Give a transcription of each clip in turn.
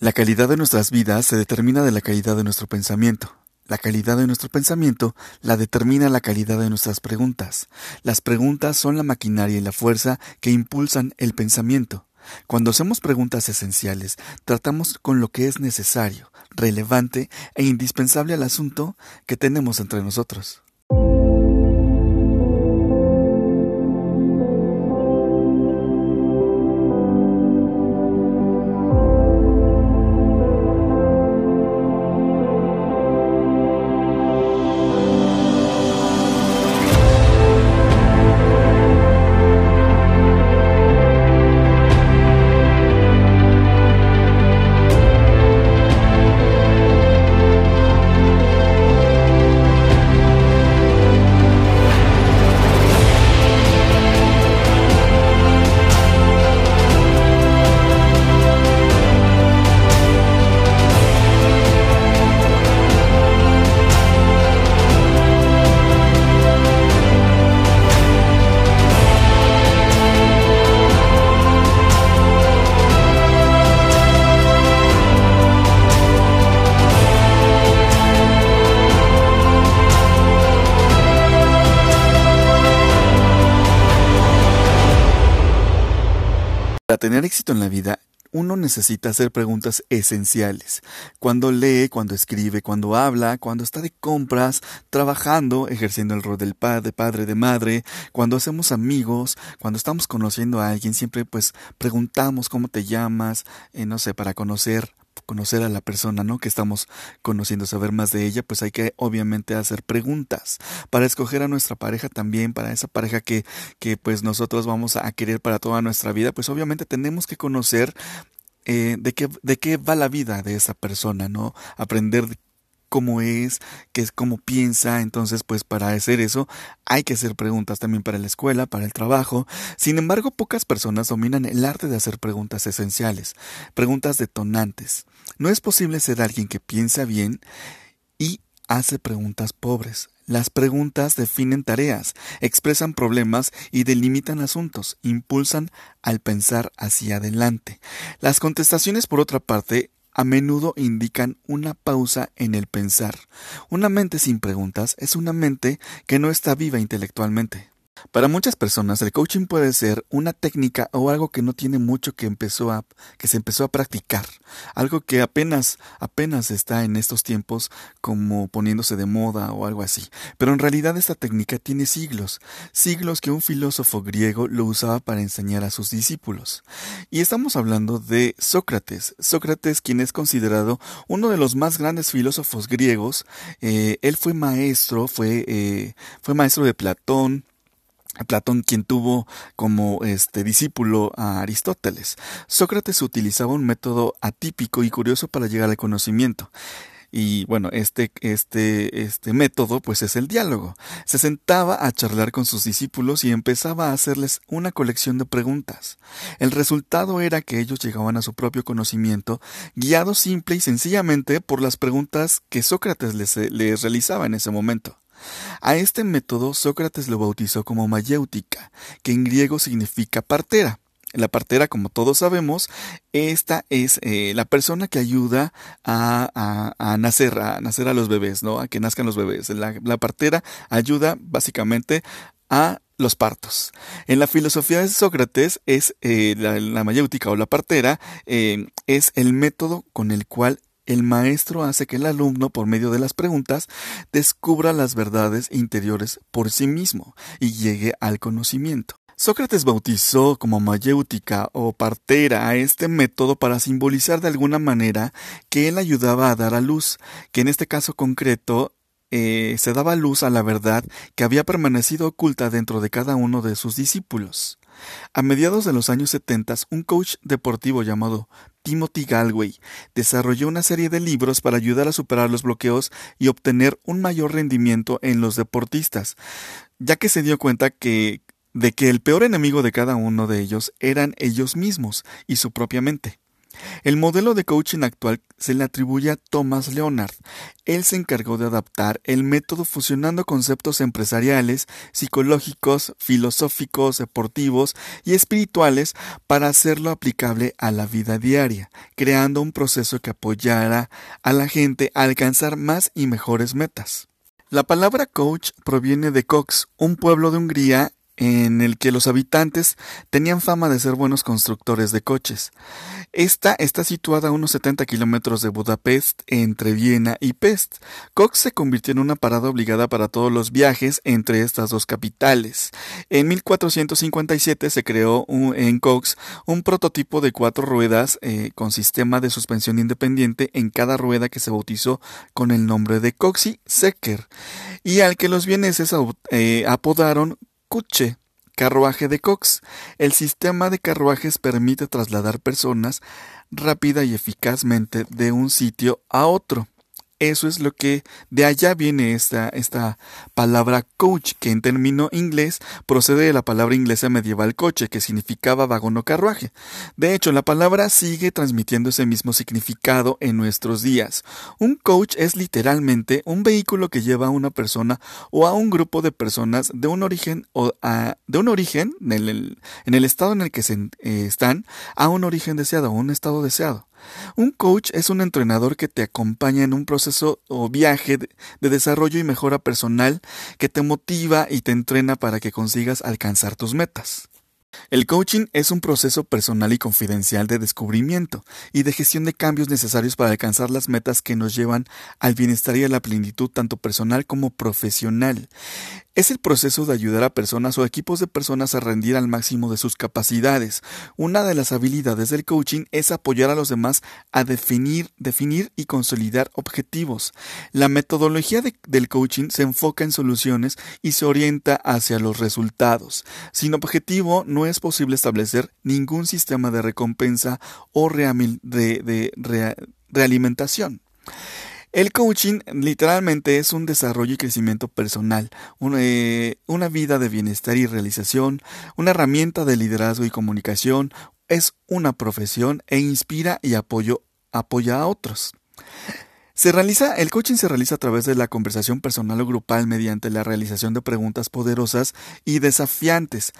La calidad de nuestras vidas se determina de la calidad de nuestro pensamiento. La calidad de nuestro pensamiento la determina la calidad de nuestras preguntas. Las preguntas son la maquinaria y la fuerza que impulsan el pensamiento. Cuando hacemos preguntas esenciales, tratamos con lo que es necesario, relevante e indispensable al asunto que tenemos entre nosotros. Para tener éxito en la vida, uno necesita hacer preguntas esenciales. Cuando lee, cuando escribe, cuando habla, cuando está de compras, trabajando, ejerciendo el rol del padre, padre, de madre, cuando hacemos amigos, cuando estamos conociendo a alguien, siempre pues preguntamos cómo te llamas, eh, no sé, para conocer conocer a la persona, ¿no? Que estamos conociendo, saber más de ella, pues hay que obviamente hacer preguntas. Para escoger a nuestra pareja también, para esa pareja que, que pues nosotros vamos a querer para toda nuestra vida, pues obviamente tenemos que conocer eh, de, qué, de qué va la vida de esa persona, ¿no? Aprender cómo es, qué es, cómo piensa. Entonces, pues para hacer eso hay que hacer preguntas también para la escuela, para el trabajo. Sin embargo, pocas personas dominan el arte de hacer preguntas esenciales, preguntas detonantes. No es posible ser alguien que piensa bien y hace preguntas pobres. Las preguntas definen tareas, expresan problemas y delimitan asuntos, impulsan al pensar hacia adelante. Las contestaciones, por otra parte, a menudo indican una pausa en el pensar. Una mente sin preguntas es una mente que no está viva intelectualmente. Para muchas personas el coaching puede ser una técnica o algo que no tiene mucho que empezó a que se empezó a practicar, algo que apenas apenas está en estos tiempos como poniéndose de moda o algo así. Pero en realidad esta técnica tiene siglos, siglos que un filósofo griego lo usaba para enseñar a sus discípulos. Y estamos hablando de Sócrates, Sócrates quien es considerado uno de los más grandes filósofos griegos. Eh, él fue maestro, fue eh, fue maestro de Platón, Platón quien tuvo como este discípulo a Aristóteles. Sócrates utilizaba un método atípico y curioso para llegar al conocimiento. Y bueno, este, este, este método pues es el diálogo. Se sentaba a charlar con sus discípulos y empezaba a hacerles una colección de preguntas. El resultado era que ellos llegaban a su propio conocimiento, guiados simple y sencillamente por las preguntas que Sócrates les, les realizaba en ese momento. A este método Sócrates lo bautizó como mayéutica, que en griego significa partera. La partera, como todos sabemos, esta es eh, la persona que ayuda a, nacer, a nacer a los bebés, ¿no? A que nazcan los bebés. La, partera ayuda básicamente a los partos. En la filosofía de Sócrates es eh, la, mayéutica o la partera eh, es el método con el cual el maestro hace que el alumno, por medio de las preguntas, descubra las verdades interiores por sí mismo y llegue al conocimiento. Sócrates bautizó como mayéutica o partera a este método para simbolizar de alguna manera que él ayudaba a dar a luz, que en este caso concreto eh, se daba luz a la verdad que había permanecido oculta dentro de cada uno de sus discípulos. A mediados de los años 70, un coach deportivo llamado Timothy Galway desarrolló una serie de libros para ayudar a superar los bloqueos y obtener un mayor rendimiento en los deportistas, ya que se dio cuenta que de que el peor enemigo de cada uno de ellos eran ellos mismos y su propia mente. El modelo de coaching actual se le atribuye a Thomas Leonard. Él se encargó de adaptar el método fusionando conceptos empresariales, psicológicos, filosóficos, deportivos y espirituales para hacerlo aplicable a la vida diaria, creando un proceso que apoyara a la gente a alcanzar más y mejores metas. La palabra coach proviene de Cox, un pueblo de Hungría en el que los habitantes tenían fama de ser buenos constructores de coches. Esta está situada a unos 70 kilómetros de Budapest, entre Viena y Pest. Cox se convirtió en una parada obligada para todos los viajes entre estas dos capitales. En 1457 se creó en Cox un prototipo de cuatro ruedas eh, con sistema de suspensión independiente en cada rueda que se bautizó con el nombre de Coxy Secker y al que los vieneses eh, apodaron Cuche, carruaje de Cox. El sistema de carruajes permite trasladar personas rápida y eficazmente de un sitio a otro. Eso es lo que de allá viene esta, esta palabra coach, que en término inglés procede de la palabra inglesa medieval coche, que significaba vagón o carruaje. De hecho, la palabra sigue transmitiendo ese mismo significado en nuestros días. Un coach es literalmente un vehículo que lleva a una persona o a un grupo de personas de un origen o de un origen en el, en el estado en el que se, eh, están a un origen deseado, a un estado deseado. Un coach es un entrenador que te acompaña en un proceso o viaje de desarrollo y mejora personal que te motiva y te entrena para que consigas alcanzar tus metas. El coaching es un proceso personal y confidencial de descubrimiento y de gestión de cambios necesarios para alcanzar las metas que nos llevan al bienestar y a la plenitud tanto personal como profesional. Es el proceso de ayudar a personas o equipos de personas a rendir al máximo de sus capacidades. Una de las habilidades del coaching es apoyar a los demás a definir, definir y consolidar objetivos. La metodología del coaching se enfoca en soluciones y se orienta hacia los resultados. Sin objetivo no es posible establecer ningún sistema de recompensa o de, realimentación. El coaching literalmente es un desarrollo y crecimiento personal, eh, una, vida de bienestar y realización, una herramienta de liderazgo y comunicación, es una profesión e inspira y apoyo, apoya a otros. Se realiza, el coaching se realiza a través de la conversación personal o grupal mediante la realización de preguntas poderosas y desafiantes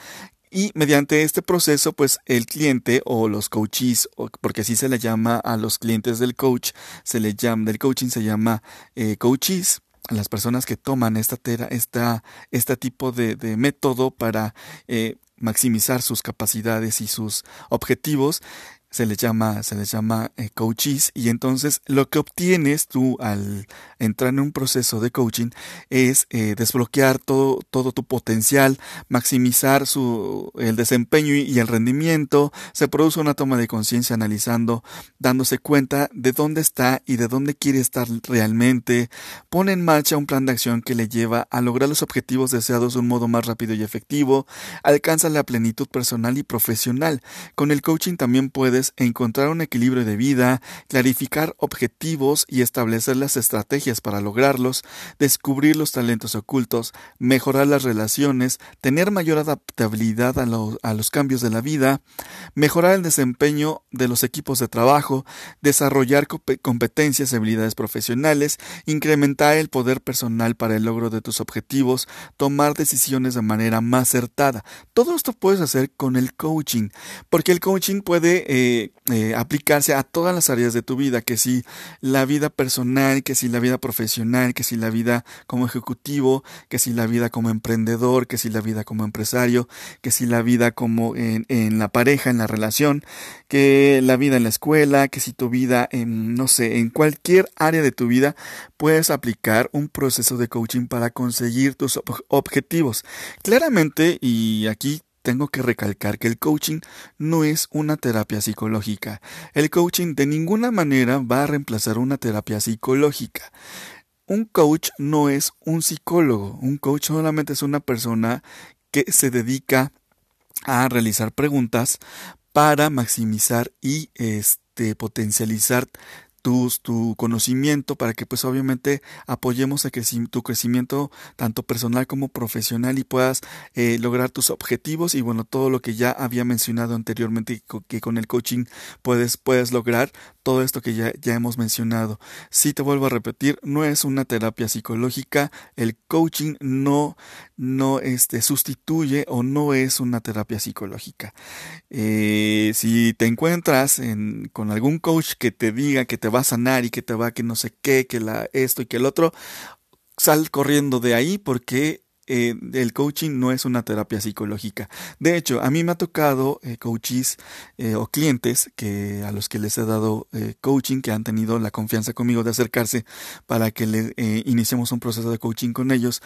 y mediante este proceso, pues el cliente o los coaches, porque así se le llama a los clientes del coach, se le llama, del coaching se llama eh, coaches, a las personas que toman esta, tera, esta, este tipo de, método para eh, maximizar sus capacidades y sus objetivos, se les llama, se les llama eh, coaches y entonces lo que obtienes tú al entrar en un proceso de coaching es eh, desbloquear todo, todo tu potencial, maximizar su, el desempeño y, el rendimiento, se produce una toma de conciencia analizando, dándose cuenta de dónde está y de dónde quiere estar realmente, pone en marcha un plan de acción que le lleva a lograr los objetivos deseados de un modo más rápido y efectivo, alcanza la plenitud personal y profesional. Con el coaching también encontrar un equilibrio de vida, clarificar objetivos y establecer las estrategias para lograrlos, descubrir los talentos ocultos, mejorar las relaciones, tener mayor adaptabilidad a, a los cambios de la vida, mejorar el desempeño de los equipos de trabajo, desarrollar competencias y habilidades profesionales, incrementar el poder personal para el logro de tus objetivos, tomar decisiones de manera más acertada. Todo esto puedes hacer con el coaching, porque el coaching puede eh, eh, aplicarse a todas las áreas de tu vida, que si la vida personal, que si la vida profesional, que si la vida como ejecutivo, que si la vida como emprendedor, que si la vida como empresario, que si la vida como en la pareja, en la relación, que la vida en la escuela, que si tu vida en, no sé, en cualquier área de tu vida, puedes aplicar un proceso de coaching para conseguir tus objetivos. Claramente, y aquí tengo que recalcar que el coaching no es una terapia psicológica. El coaching de ninguna manera va a reemplazar una terapia psicológica. Un coach no es un psicólogo. Un coach solamente es una persona que se dedica a realizar preguntas para maximizar y este, potencializar tu conocimiento para que pues obviamente apoyemos a que tu crecimiento tanto personal como profesional y puedas eh, lograr tus objetivos y bueno todo lo que ya había mencionado anteriormente que con el coaching puedes puedes lograr todo esto que ya, ya hemos mencionado. Si te vuelvo a repetir, no es una terapia psicológica, el coaching no, no este, sustituye o no es una terapia psicológica. Eh, si te encuentras en, con algún coach que te diga que te va a sanar y que te va que no sé qué, que la, esto y que el otro, sal corriendo de ahí porque eh, el coaching no es una terapia psicológica. De hecho, a mí me ha tocado eh, coaches eh, o clientes que a los que les he dado coaching, que han tenido la confianza conmigo de acercarse para que le iniciemos un proceso de coaching con ellos.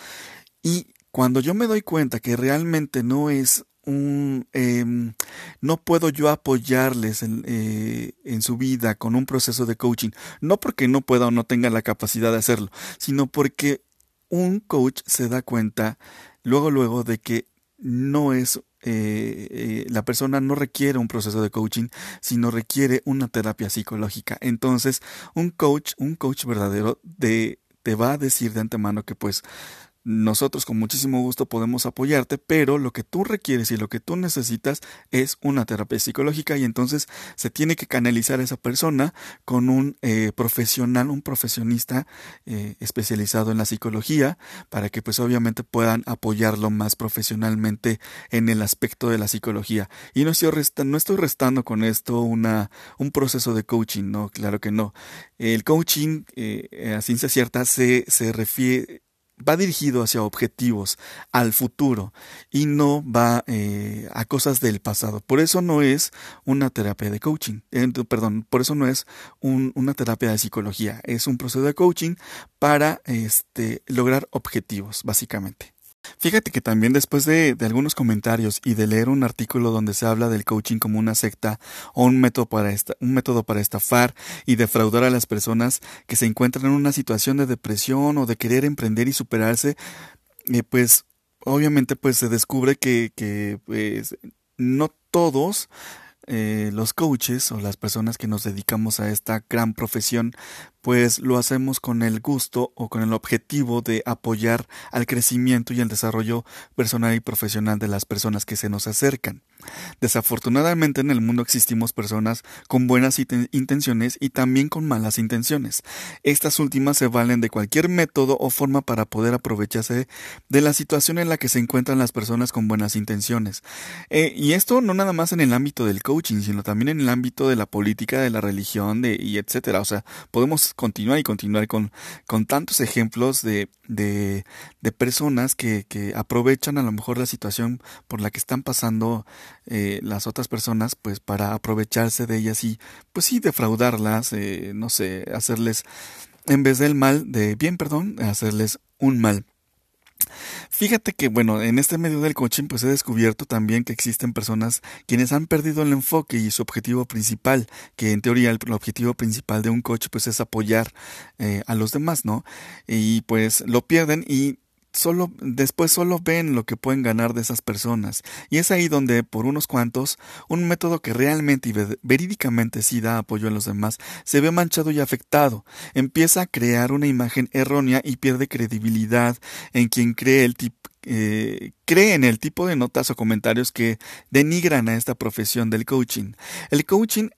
Y cuando yo me doy cuenta que realmente no es un em, no puedo yo apoyarles en, en, su vida con un proceso de coaching no porque no pueda o no tenga la capacidad de hacerlo sino porque un coach se da cuenta luego, luego de que no es eh, eh, la persona no requiere un proceso de coaching, sino requiere una terapia psicológica. Entonces, un coach, un coach verdadero, de, te va a decir de antemano que pues nosotros con muchísimo gusto podemos apoyarte, pero lo que tú requieres y lo que tú necesitas es una terapia psicológica y entonces se tiene que canalizar esa persona con un eh, profesional, un profesionista eh, especializado en la psicología para que pues obviamente puedan apoyarlo más profesionalmente en el aspecto de la psicología. Y no estoy, no estoy restando con esto una, un proceso de coaching, no, claro que no. El coaching eh, a ciencia cierta se, se refiere va dirigido hacia objetivos, al futuro, y no va eh, a cosas del pasado. Por eso no es una terapia de coaching, perdón, por eso no es una terapia de psicología, es un proceso de coaching para este, lograr objetivos, básicamente. Fíjate que también después de, algunos comentarios y de leer un artículo donde se habla del coaching como una secta o un método para un método para estafar y defraudar a las personas que se encuentran en una situación de depresión o de querer emprender y superarse, eh, pues obviamente pues se descubre que, que pues, no todos eh, los coaches o las personas que nos dedicamos a esta gran profesión pues lo hacemos con el gusto o con el objetivo de apoyar al crecimiento y el desarrollo personal y profesional de las personas que se nos acercan. Desafortunadamente en el mundo existimos personas con buenas intenciones y también con malas intenciones. Estas últimas se valen de cualquier método o forma para poder aprovecharse de la situación en la que se encuentran las personas con buenas intenciones. Eh, y esto no nada más en el ámbito del coaching, sino también en el ámbito de la política, de la religión, de, y etcétera. O sea, podemos continuar y continuar con, con tantos ejemplos de, de, de personas que, que, aprovechan a lo mejor la situación por la que están pasando eh, las otras personas, pues para aprovecharse de ellas y, pues sí, defraudarlas, eh, no sé, hacerles, en vez del mal, de bien, perdón, hacerles un mal. Fíjate que, bueno, en este medio del coaching, pues he descubierto también que existen personas quienes han perdido el enfoque y su objetivo principal, que en teoría el, objetivo principal de un coach, pues es apoyar eh, a los demás, ¿no? Y pues lo pierden y solo después solo ven lo que pueden ganar de esas personas y es ahí donde por unos cuantos un método que realmente y verídicamente sí da apoyo a los demás se ve manchado y afectado empieza a crear una imagen errónea y pierde credibilidad en quien cree el tipo eh, cree en el tipo de notas o comentarios que denigran a esta profesión del coaching. El coaching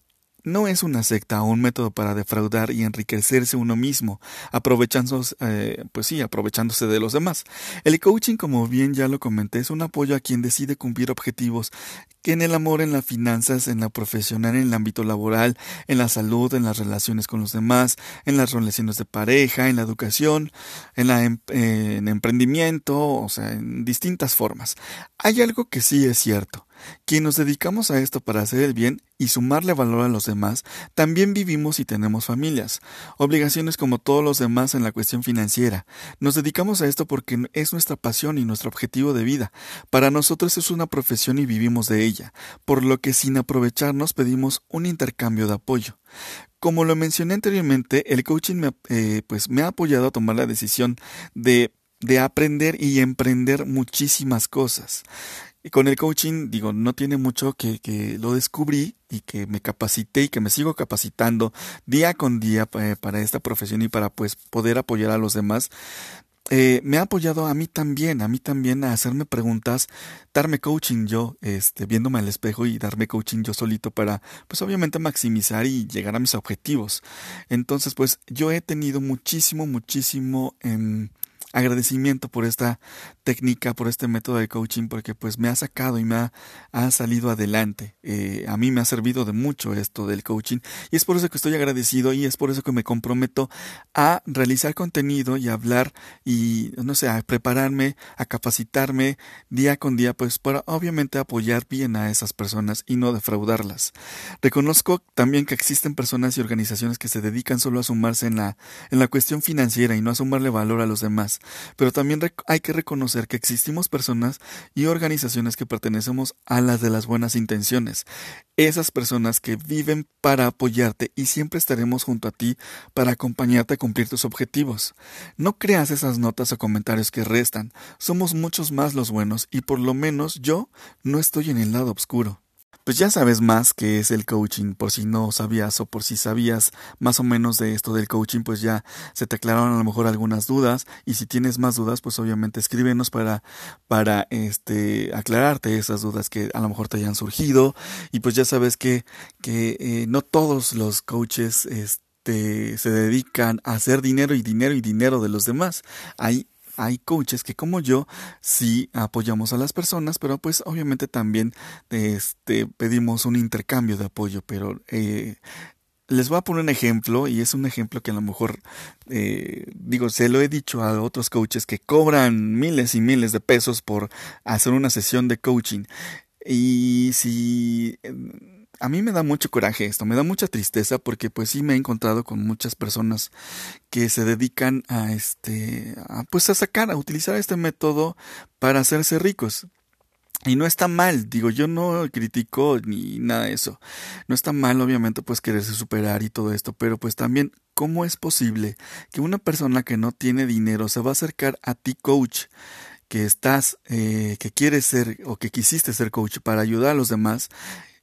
no es una secta o un método para defraudar y enriquecerse uno mismo, aprovechándose, eh, pues sí, aprovechándose de los demás. El coaching, como bien ya lo comenté, es un apoyo a quien decide cumplir objetivos que en el amor, en las finanzas, en la profesional, en el ámbito laboral, en la salud, en las relaciones con los demás, en las relaciones de pareja, en la educación, en la em, en emprendimiento, o sea, en distintas formas. Hay algo que sí es cierto. Quien nos dedicamos a esto para hacer el bien y sumarle valor a los demás, también vivimos y tenemos familias, obligaciones como todos los demás en la cuestión financiera. Nos dedicamos a esto porque es nuestra pasión y nuestro objetivo de vida. Para nosotros es una profesión y vivimos de ella, por lo que sin aprovecharnos pedimos un intercambio de apoyo. Como lo mencioné anteriormente, el coaching me, eh, pues me ha apoyado a tomar la decisión de de aprender y emprender muchísimas cosas con el coaching, digo, no tiene mucho que, que lo descubrí y que me capacité y que me sigo capacitando día con día eh, para esta profesión y para pues poder apoyar a los demás. Eh, me ha apoyado a mí también, a mí también a hacerme preguntas, darme coaching yo, este, viéndome al espejo y darme coaching yo solito para, pues obviamente maximizar y llegar a mis objetivos. Entonces, pues yo he tenido muchísimo, muchísimo en agradecimiento por esta técnica, por este método de coaching, porque pues me ha sacado y me ha, salido adelante. Eh, a mí me ha servido de mucho esto del coaching y es por eso que estoy agradecido y es por eso que me comprometo a realizar contenido y hablar y, no sé, a prepararme, a capacitarme día con día, pues para obviamente apoyar bien a esas personas y no defraudarlas. Reconozco también que existen personas y organizaciones que se dedican solo a sumarse en la, en la cuestión financiera y no a sumarle valor a los demás. Pero también hay que reconocer que existimos personas y organizaciones que pertenecemos a las de las buenas intenciones. Esas personas que viven para apoyarte y siempre estaremos junto a ti para acompañarte a cumplir tus objetivos. No creas esas notas o comentarios que restan. Somos muchos más los buenos y por lo menos yo no estoy en el lado oscuro pues ya sabes más que es el coaching, por si no sabías o por si sabías más o menos de esto del coaching, pues ya se te aclararon a lo mejor algunas dudas y si tienes más dudas, pues obviamente escríbenos para para este aclararte esas dudas que a lo mejor te hayan surgido y pues ya sabes que que eh, no todos los coaches este se dedican a hacer dinero y dinero y dinero de los demás. Hay hay coaches que como yo sí apoyamos a las personas, pero pues obviamente también este, pedimos un intercambio de apoyo, pero eh, les voy a poner un ejemplo y es un ejemplo que a lo mejor eh, digo se lo he dicho a otros coaches que cobran miles y miles de pesos por hacer una sesión de coaching. Y si a mí me da mucho coraje esto, me da mucha tristeza porque pues sí me he encontrado con muchas personas que se dedican a este, a, pues a sacar, a utilizar este método para hacerse ricos. Y no está mal, digo, yo no critico ni nada de eso. No está mal, obviamente, pues quererse superar y todo esto, pero pues también, ¿cómo es posible que una persona que no tiene dinero se va a acercar a ti, coach, que estás, eh, que quieres ser o que quisiste ser coach para ayudar a los demás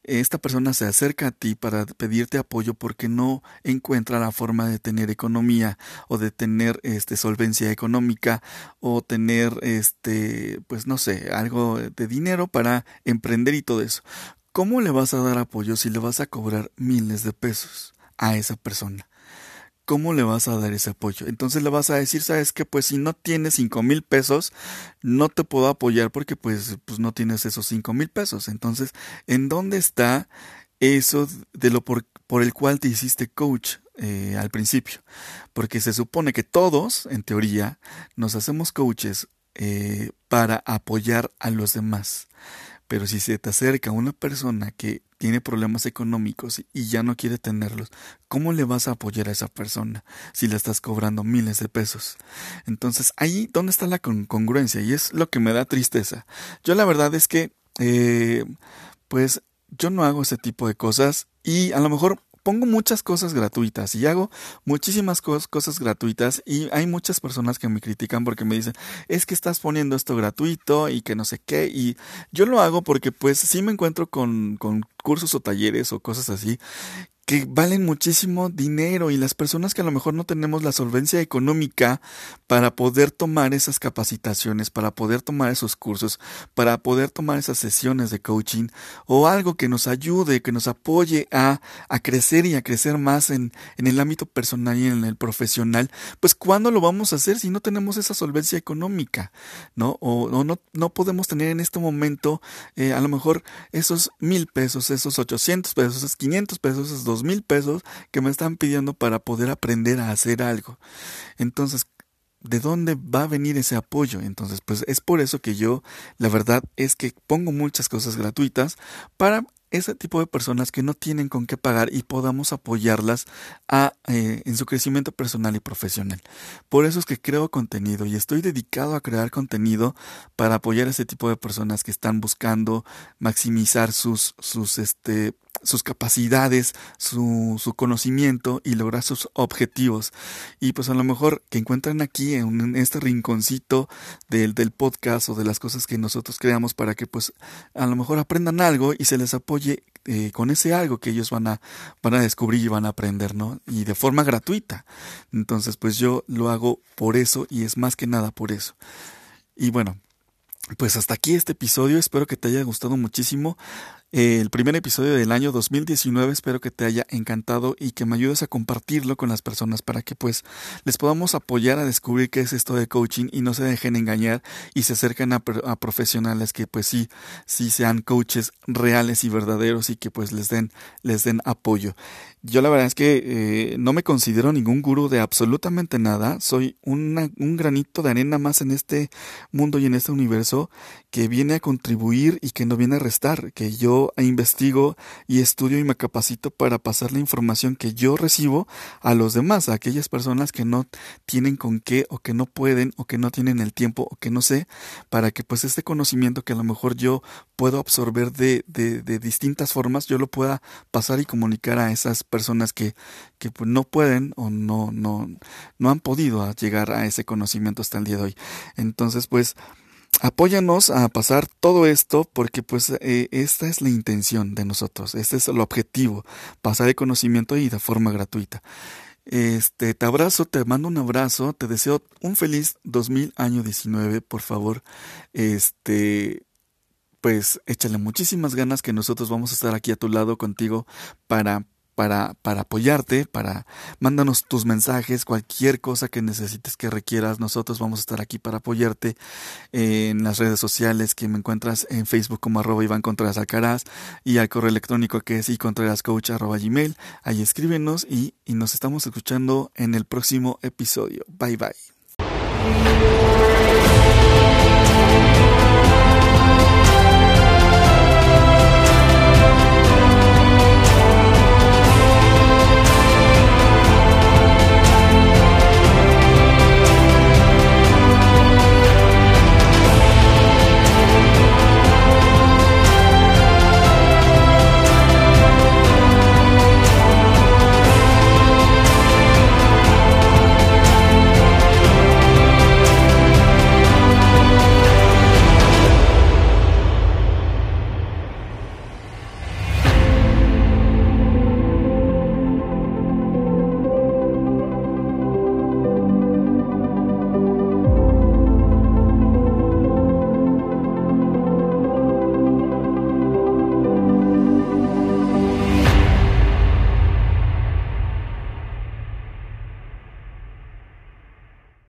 esta persona se acerca a ti para pedirte apoyo porque no encuentra la forma de tener economía o de tener este solvencia económica o tener este pues no sé, algo de dinero para emprender y todo eso. ¿Cómo le vas a dar apoyo si le vas a cobrar miles de pesos a esa persona? ¿Cómo le vas a dar ese apoyo? Entonces le vas a decir, sabes que pues si no tienes cinco mil pesos, no te puedo apoyar porque pues, pues no tienes esos cinco mil pesos. Entonces, ¿en dónde está eso de lo por, el cual te hiciste coach eh, al principio? Porque se supone que todos, en teoría, nos hacemos coaches eh, para apoyar a los demás. Pero si se te acerca una persona que tiene problemas económicos y ya no quiere tenerlos, ¿cómo le vas a apoyar a esa persona si le estás cobrando miles de pesos? Entonces, ahí, ¿dónde está la congruencia? Y es lo que me da tristeza. Yo la verdad es que, eh, pues, yo no hago ese tipo de cosas y a lo mejor pongo muchas cosas gratuitas y hago muchísimas cosas gratuitas y hay muchas personas que me critican porque me dicen, es que estás poniendo esto gratuito y que no sé qué y yo lo hago porque pues sí me encuentro con, con cursos o talleres o cosas así que valen muchísimo dinero y las personas que a lo mejor no tenemos la solvencia económica para poder tomar esas capacitaciones, para poder tomar esos cursos, para poder tomar esas sesiones de coaching o algo que nos ayude, que nos apoye a, a crecer y a crecer más en, en el ámbito personal y en el profesional, pues ¿cuándo lo vamos a hacer si no tenemos esa solvencia económica? ¿No? O, no, no podemos tener en este momento eh, a lo mejor esos mil pesos, esos ochocientos pesos, esos quinientos pesos, esos dos mil pesos que me están pidiendo para poder aprender a hacer algo. Entonces, ¿de dónde va a venir ese apoyo? Entonces, pues es por eso que yo, la verdad es que pongo muchas cosas gratuitas para ese tipo de personas que no tienen con qué pagar y podamos apoyarlas eh, en su crecimiento personal y profesional. Por eso es que creo contenido y estoy dedicado a crear contenido para apoyar a ese tipo de personas que están buscando maximizar sus, sus, este, sus capacidades, su, su, conocimiento y lograr sus objetivos. Y pues a lo mejor que encuentran aquí en, este rinconcito del, del, podcast o de las cosas que nosotros creamos para que pues a lo mejor aprendan algo y se les apoye eh, con ese algo que ellos van a, van a descubrir y van a aprender, ¿no? Y de forma gratuita. Entonces pues yo lo hago por eso y es más que nada por eso. Y bueno, pues hasta aquí este episodio, espero que te haya gustado muchísimo el primer episodio del año 2019. Espero que te haya encantado y que me ayudes a compartirlo con las personas para que pues les podamos apoyar a descubrir qué es esto de coaching y no se dejen engañar y se acerquen a, profesionales que pues sí, sí sean coaches reales y verdaderos y que pues les den, les den apoyo. Yo la verdad es que eh, no me considero ningún gurú de absolutamente nada. Soy un granito de arena más en este mundo y en este universo que viene a contribuir y que no viene a restar, que investigo y estudio y me capacito para pasar la información que yo recibo a los demás, a aquellas personas que no tienen con qué o que no pueden o que no tienen el tiempo o que no sé, para que pues este conocimiento que a lo mejor yo puedo absorber de, de, de distintas formas, yo lo pueda pasar y comunicar a esas personas que, que pues, no pueden o no, no, no han podido llegar a ese conocimiento hasta el día de hoy. Entonces pues Apóyanos a pasar todo esto porque pues eh, esta es la intención de nosotros, este es el objetivo, pasar el conocimiento y de forma gratuita. Este, te abrazo, te mando un abrazo, te deseo un feliz 2000 año 19, por favor. Este, pues échale muchísimas ganas que nosotros vamos a estar aquí a tu lado contigo para para, para apoyarte, para mándanos tus mensajes, cualquier cosa que necesites que requieras, nosotros vamos a estar aquí para apoyarte en las redes sociales que me encuentras en Facebook como arroba Iván Contreras Alcaraz y al correo electrónico que es icontrerascoach arroba gmail, ahí escríbenos y, y nos estamos escuchando en el próximo episodio. Bye bye.